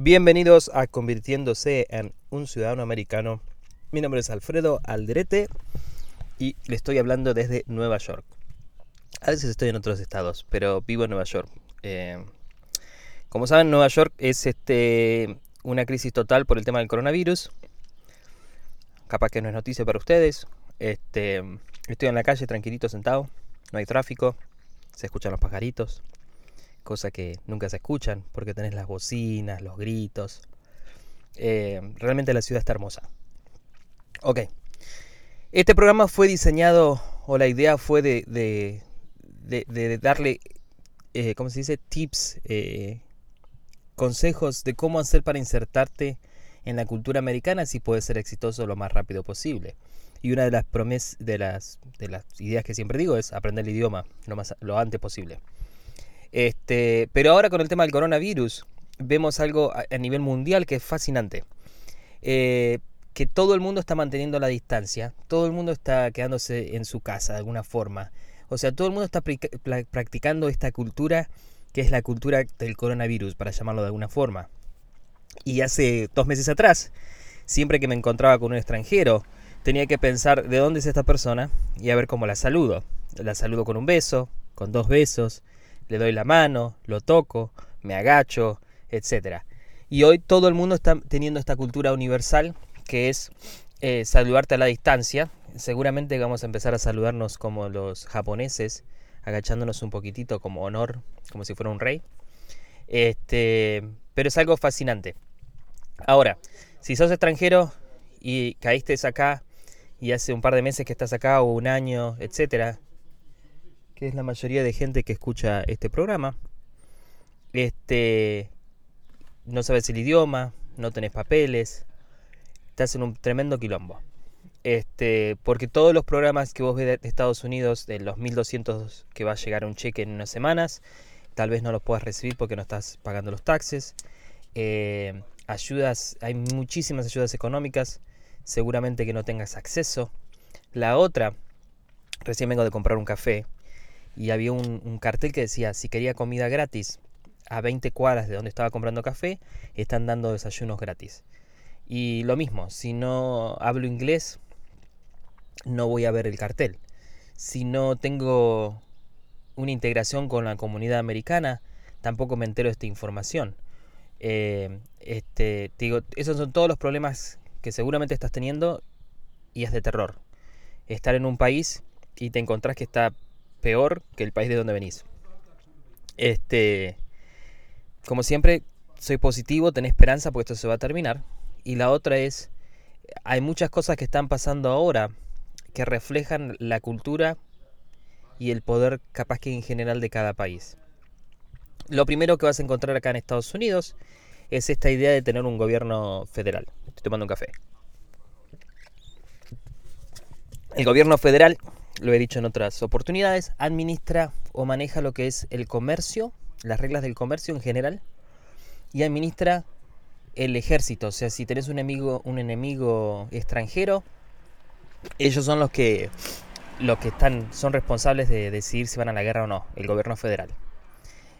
Bienvenidos a Convirtiéndose en un Ciudadano Americano. Mi nombre es Alfredo Alderete y le estoy hablando desde Nueva York. A veces estoy en otros estados, pero vivo en Nueva York. Eh, como saben, Nueva York es este, una crisis total por el tema del coronavirus. Capaz que no es noticia para ustedes. Este, estoy en la calle tranquilito sentado. No hay tráfico. Se escuchan los pajaritos. Cosa que nunca se escuchan porque tenés las bocinas, los gritos. Eh, realmente la ciudad está hermosa. Ok. Este programa fue diseñado, o la idea fue de, darle, eh, ¿cómo se dice? Tips, eh, consejos de cómo hacer para insertarte en la cultura americana si puedes ser exitoso lo más rápido posible. Y una de las promesas, de las, de las ideas que siempre digo es aprender el idioma lo, más, lo antes posible. Este, pero ahora con el tema del coronavirus, vemos algo a, nivel mundial que es fascinante. Eh, que todo el mundo está manteniendo la distancia, todo el mundo está quedándose en su casa de alguna forma. O sea, todo el mundo está practicando esta cultura que es la cultura del coronavirus, para llamarlo de alguna forma. Y hace dos meses atrás, siempre que me encontraba con un extranjero, tenía que pensar de dónde es esta persona y a ver cómo la saludo. La saludo con un beso, con dos besos, le doy la mano, lo toco, me agacho, etc. Y hoy todo el mundo está teniendo esta cultura universal que es eh, saludarte a la distancia. Seguramente vamos a empezar a saludarnos como los japoneses, agachándonos un poquitito como honor, como si fuera un rey. Este, pero es algo fascinante. Ahora, si sos extranjero y caíste acá y hace un par de meses que estás acá o un año, etcétera, que es la mayoría de gente que escucha este programa, este, no sabes el idioma, no tenés papeles, estás en un tremendo quilombo. Este, porque todos los programas que vos ves de Estados Unidos, de los 1200 que va a llegar un cheque en unas semanas, tal vez no los puedas recibir porque no estás pagando los taxes. Eh, ayudas, hay muchísimas ayudas económicas, seguramente que no tengas acceso. La otra, recién vengo de comprar un café y había un, cartel que decía, si quería comida gratis, a 20 cuadras de donde estaba comprando café, están dando desayunos gratis. Y lo mismo, si no hablo inglés, no voy a ver el cartel. Si no tengo una integración con la comunidad americana, tampoco me entero de esta información. Eh, este, digo, esos son todos los problemas que seguramente estás teniendo y es de terror. Estar en un país y te encontrás que está peor que el país de donde venís. Este, como siempre, soy positivo, ten esperanza porque esto se va a terminar. Y la otra es, hay muchas cosas que están pasando ahora que reflejan la cultura y el poder capaz que en general de cada país. Lo primero que vas a encontrar acá en Estados Unidos es esta idea de tener un gobierno federal. Estoy tomando un café. El gobierno federal, lo he dicho en otras oportunidades, administra o maneja lo que es el comercio, las reglas del comercio en general, y administra el ejército. O sea, si tenés un enemigo, un enemigo extranjero, ellos son los que los que están son responsables de decidir si van a la guerra o no, el gobierno federal.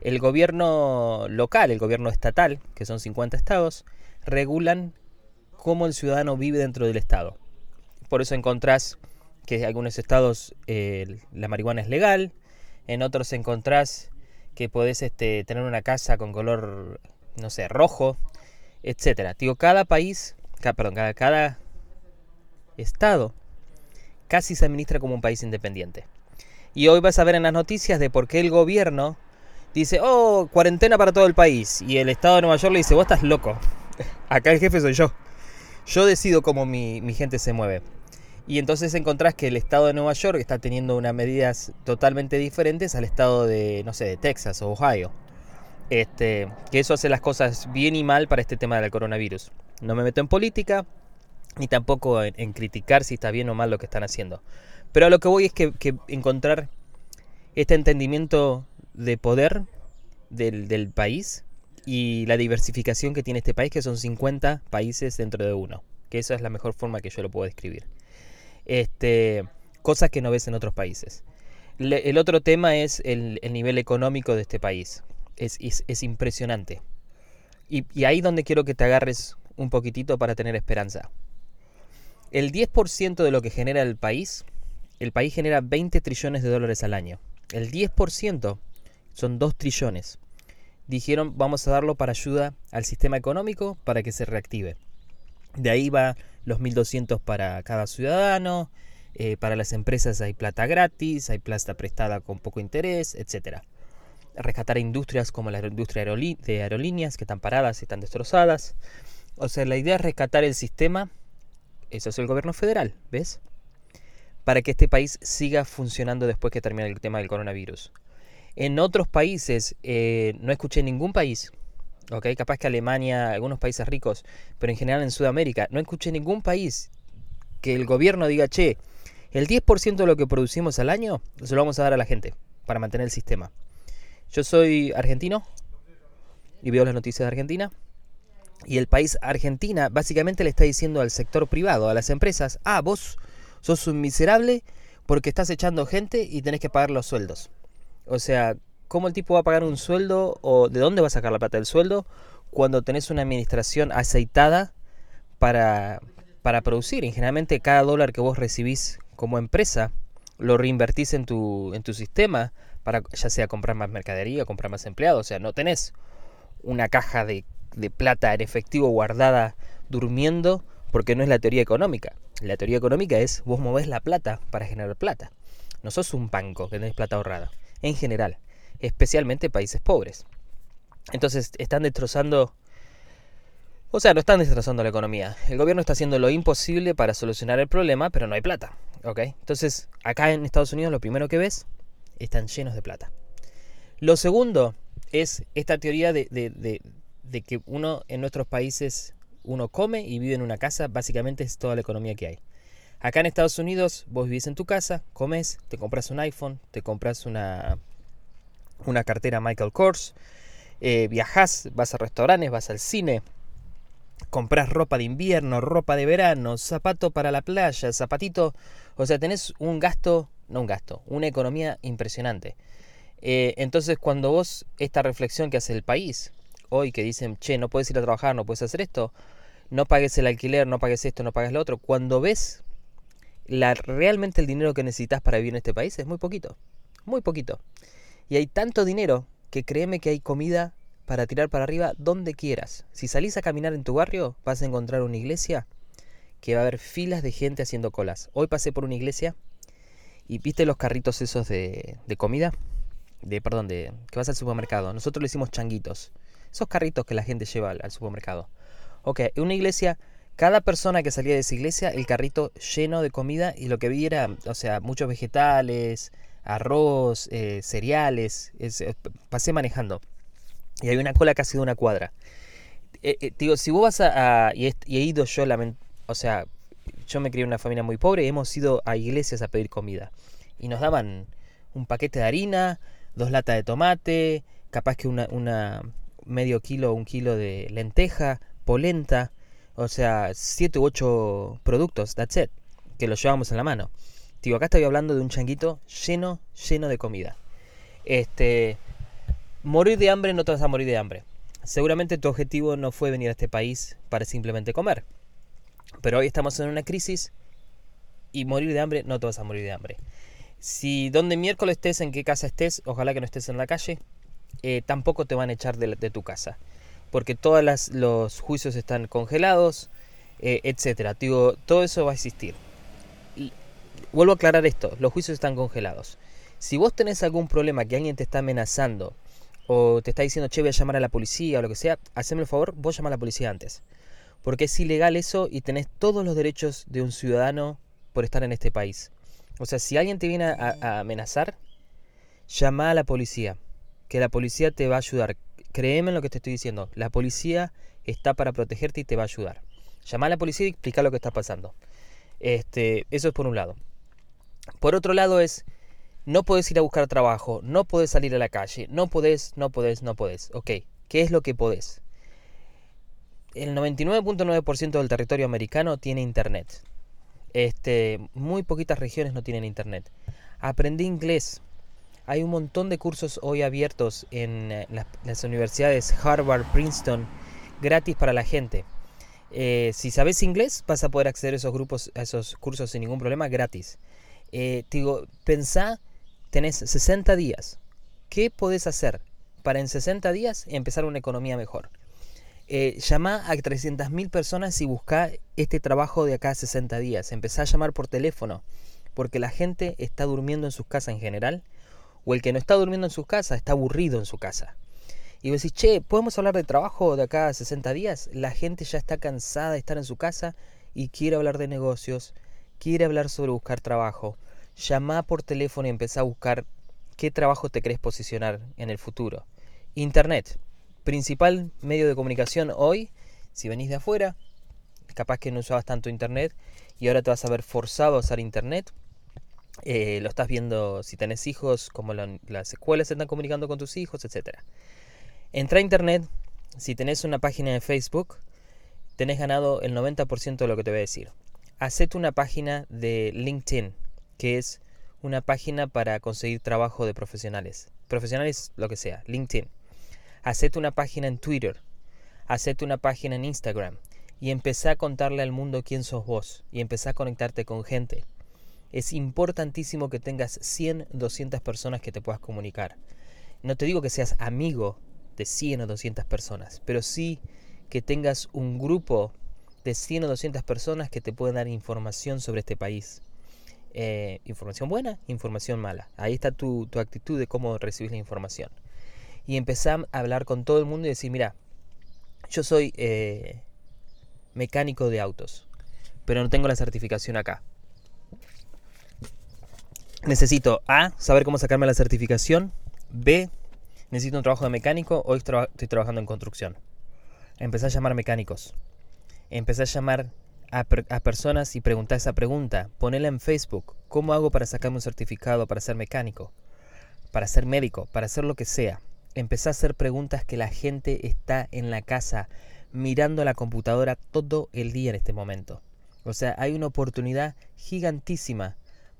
El gobierno local, el gobierno estatal, que son 50 estados, regulan cómo el ciudadano vive dentro del estado. Por eso encontrás que en algunos estados eh, la marihuana es legal, en otros encontrás que podés este, tener una casa con color, no sé, rojo, etcétera. Digo, cada país, perdón, cada, cada estado casi se administra como un país independiente. Y hoy vas a ver en las noticias de por qué el gobierno dice, oh, cuarentena para todo el país. Y el estado de Nueva York le dice, vos estás loco. Acá el jefe soy yo. Yo decido cómo mi, mi gente se mueve. Y entonces encontrás que el estado de Nueva York está teniendo unas medidas totalmente diferentes al estado de, no sé, de Texas o Ohio. Este, que eso hace las cosas bien y mal para este tema del coronavirus. No me meto en política, ni tampoco en, criticar si está bien o mal lo que están haciendo. Pero a lo que voy es que, encontrar este entendimiento de poder del, del, país y la diversificación que tiene este país, que son 50 países dentro de uno. Que esa es la mejor forma que yo lo puedo describir. Este, cosas que no ves en otros países. el otro tema es el, el nivel económico de este país es, es, impresionante. Y, y ahí donde quiero que te agarres un poquitito para tener esperanza. El 10% de lo que genera el país, el país genera 20 trillones de dólares al año. El 10% son 2 trillones. Dijeron, vamos a darlo para ayuda al sistema económico para que se reactive. De ahí va los 1.200 para cada ciudadano, eh, para las empresas hay plata gratis, hay plata prestada con poco interés, etc. Rescatar industrias como la industria de aerolíneas que están paradas y están destrozadas. O sea, la idea es rescatar el sistema eso es el gobierno federal, ¿ves? Para que este país siga funcionando después que termine el tema del coronavirus. En otros países, eh, no escuché ningún país, ¿ok? Capaz que Alemania, algunos países ricos, pero en general en Sudamérica, no escuché ningún país que el gobierno diga, che, el 10% de lo que producimos al año se lo vamos a dar a la gente para mantener el sistema. Yo soy argentino y veo las noticias de Argentina y el país Argentina básicamente le está diciendo al sector privado, a las empresas, ah, vos sos un miserable porque estás echando gente y tenés que pagar los sueldos. O sea, ¿cómo el tipo va a pagar un sueldo o de dónde va a sacar la plata del sueldo cuando tenés una administración aceitada para, para producir? Y generalmente cada dólar que vos recibís como empresa lo reinvertís en tu, en tu sistema para ya sea comprar más mercadería, comprar más empleados. O sea, no tenés una caja de de plata en efectivo guardada durmiendo porque no es la teoría económica. La teoría económica es vos movés la plata para generar plata. No sos un banco que tenés plata ahorrada. En general. Especialmente países pobres. Entonces están destrozando... O sea, no están destrozando la economía. El gobierno está haciendo lo imposible para solucionar el problema, pero no hay plata. ¿Ok? Entonces, acá en Estados Unidos lo primero que ves, están llenos de plata. Lo segundo es esta teoría de, de que uno en nuestros países, uno come y vive en una casa, básicamente es toda la economía que hay. Acá en Estados Unidos vos vivís en tu casa, comes, te compras un iPhone, te compras una, una cartera Michael Kors, eh, viajas, vas a restaurantes, vas al cine, compras ropa de invierno, ropa de verano, zapato para la playa, zapatito, o sea, tenés un gasto, no un gasto, una economía impresionante. Eh, entonces cuando vos, esta reflexión que hace el país, hoy que dicen, che, no puedes ir a trabajar, no puedes hacer esto, no pagues el alquiler, no pagues esto, no pagues lo otro, cuando ves la, realmente el dinero que necesitas para vivir en este país es muy poquito, muy poquito. Y hay tanto dinero que créeme que hay comida para tirar para arriba donde quieras. Si salís a caminar en tu barrio, vas a encontrar una iglesia que va a haber filas de gente haciendo colas. Hoy pasé por una iglesia y viste los carritos esos de, de comida, de perdón, de que vas al supermercado. Nosotros le hicimos changuitos. Esos carritos que la gente lleva al, supermercado. Ok, una iglesia, cada persona que salía de esa iglesia, el carrito lleno de comida y lo que vi era, o sea, muchos vegetales, arroz, eh, cereales. Eh, pasé manejando. Y hay una cola casi de una cuadra. Eh, digo, si vos vas a... y, he, ido yo, o sea, yo me crié en una familia muy pobre y hemos ido a iglesias a pedir comida. Y nos daban un paquete de harina, dos latas de tomate, capaz que una, medio kilo o un kilo de lenteja, polenta, o sea, 7 u 8 productos, that's it, que los llevamos en la mano. Digo, acá estoy hablando de un changuito lleno, lleno de comida. Este, morir de hambre no te vas a morir de hambre. Seguramente tu objetivo no fue venir a este país para simplemente comer. Pero hoy estamos en una crisis y morir de hambre no te vas a morir de hambre. Si donde miércoles estés, en qué casa estés, ojalá que no estés en la calle, eh, tampoco te van a echar de, tu casa. Porque todos los juicios están congelados, eh, etcétera. Digo, todo eso va a existir. Vuelvo a aclarar esto, los juicios están congelados. Si vos tenés algún problema que alguien te está amenazando o te está diciendo, che, voy a llamar a la policía o lo que sea, haceme el favor, vos llama a la policía antes. Porque es ilegal eso y tenés todos los derechos de un ciudadano por estar en este país. O sea, si alguien te viene a, a amenazar, llama a la policía que la policía te va a ayudar. Créeme en lo que te estoy diciendo. La policía está para protegerte y te va a ayudar. Llama a la policía y explica lo que está pasando. Este, eso es por un lado. Por otro lado es, no puedes ir a buscar trabajo, no puedes salir a la calle, no podés, no podés, no podés. Ok, ¿qué es lo que podés? El 99.9% del territorio americano tiene internet. Este, muy poquitas regiones no tienen internet. Aprendí inglés hay un montón de cursos hoy abiertos en eh, las, universidades Harvard, Princeton gratis para la gente. Eh, si sabes inglés, vas a poder acceder a esos grupos, a esos cursos sin ningún problema, gratis. Eh, digo, pensá, tenés 60 días. ¿Qué podés hacer para en 60 días empezar una economía mejor? Eh, llama a 300.000 personas y busca este trabajo de acá a 60 días. Empezá a llamar por teléfono, porque la gente está durmiendo en sus casas en general, o el que no está durmiendo en sus casas está aburrido en su casa. Y vos decís, che, ¿podemos hablar de trabajo de acá a 60 días? La gente ya está cansada de estar en su casa y quiere hablar de negocios, quiere hablar sobre buscar trabajo. Llama por teléfono y empezá a buscar qué trabajo te querés posicionar en el futuro. Internet, principal medio de comunicación hoy, si venís de afuera, capaz que no usabas tanto internet y ahora te vas a ver forzado a usar internet. Eh, lo estás viendo si tenés hijos, como las escuelas se están comunicando con tus hijos, etc. Entra a internet, si tenés una página de Facebook, tenés ganado el 90% de lo que te voy a decir. Hacete una página de LinkedIn, que es una página para conseguir trabajo de profesionales. Profesionales, lo que sea, LinkedIn. Hacete una página en Twitter, hacete una página en Instagram y empecé a contarle al mundo quién sos vos y empecé a conectarte con gente. Es importantísimo que tengas 100, 200 personas que te puedas comunicar. No te digo que seas amigo de 100 o 200 personas, pero sí que tengas un grupo de 100 o 200 personas que te puedan dar información sobre este país. Eh, información buena, información mala. Ahí está tu, tu actitud de cómo recibir la información y empecé a hablar con todo el mundo y decir, mira, yo soy eh, mecánico de autos, pero no tengo la certificación acá. Necesito A, saber cómo sacarme la certificación. B, necesito un trabajo de mecánico. Hoy estoy trabajando en construcción. Empecé a llamar mecánicos. Empecé a llamar a, personas y preguntar esa pregunta. Ponela en Facebook. ¿Cómo hago para sacarme un certificado para ser mecánico? Para ser médico, para hacer lo que sea empecé a hacer preguntas que la gente está en la casa mirando la computadora todo el día en este momento. O sea, hay una oportunidad gigantísima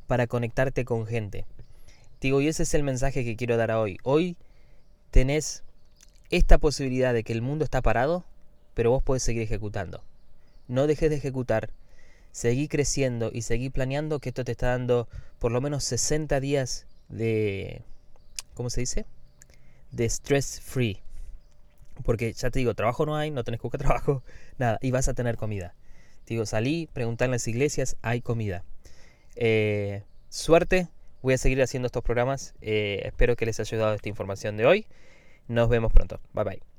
para conectarte con gente. Digo, y ese es el mensaje que quiero dar hoy. Hoy tenés esta posibilidad de que el mundo está parado, pero vos podés seguir ejecutando. No dejes de ejecutar, seguí creciendo y seguí planeando que esto te está dando por lo menos 60 días de... ¿Cómo se dice? de stress free. Porque ya te digo, trabajo no hay, no tenés que buscar trabajo, nada, y vas a tener comida. Te digo, salí, preguntar en las iglesias, hay comida. Eh, suerte, voy a seguir haciendo estos programas. Eh, espero que les haya ayudado esta información de hoy. Nos vemos pronto. Bye bye.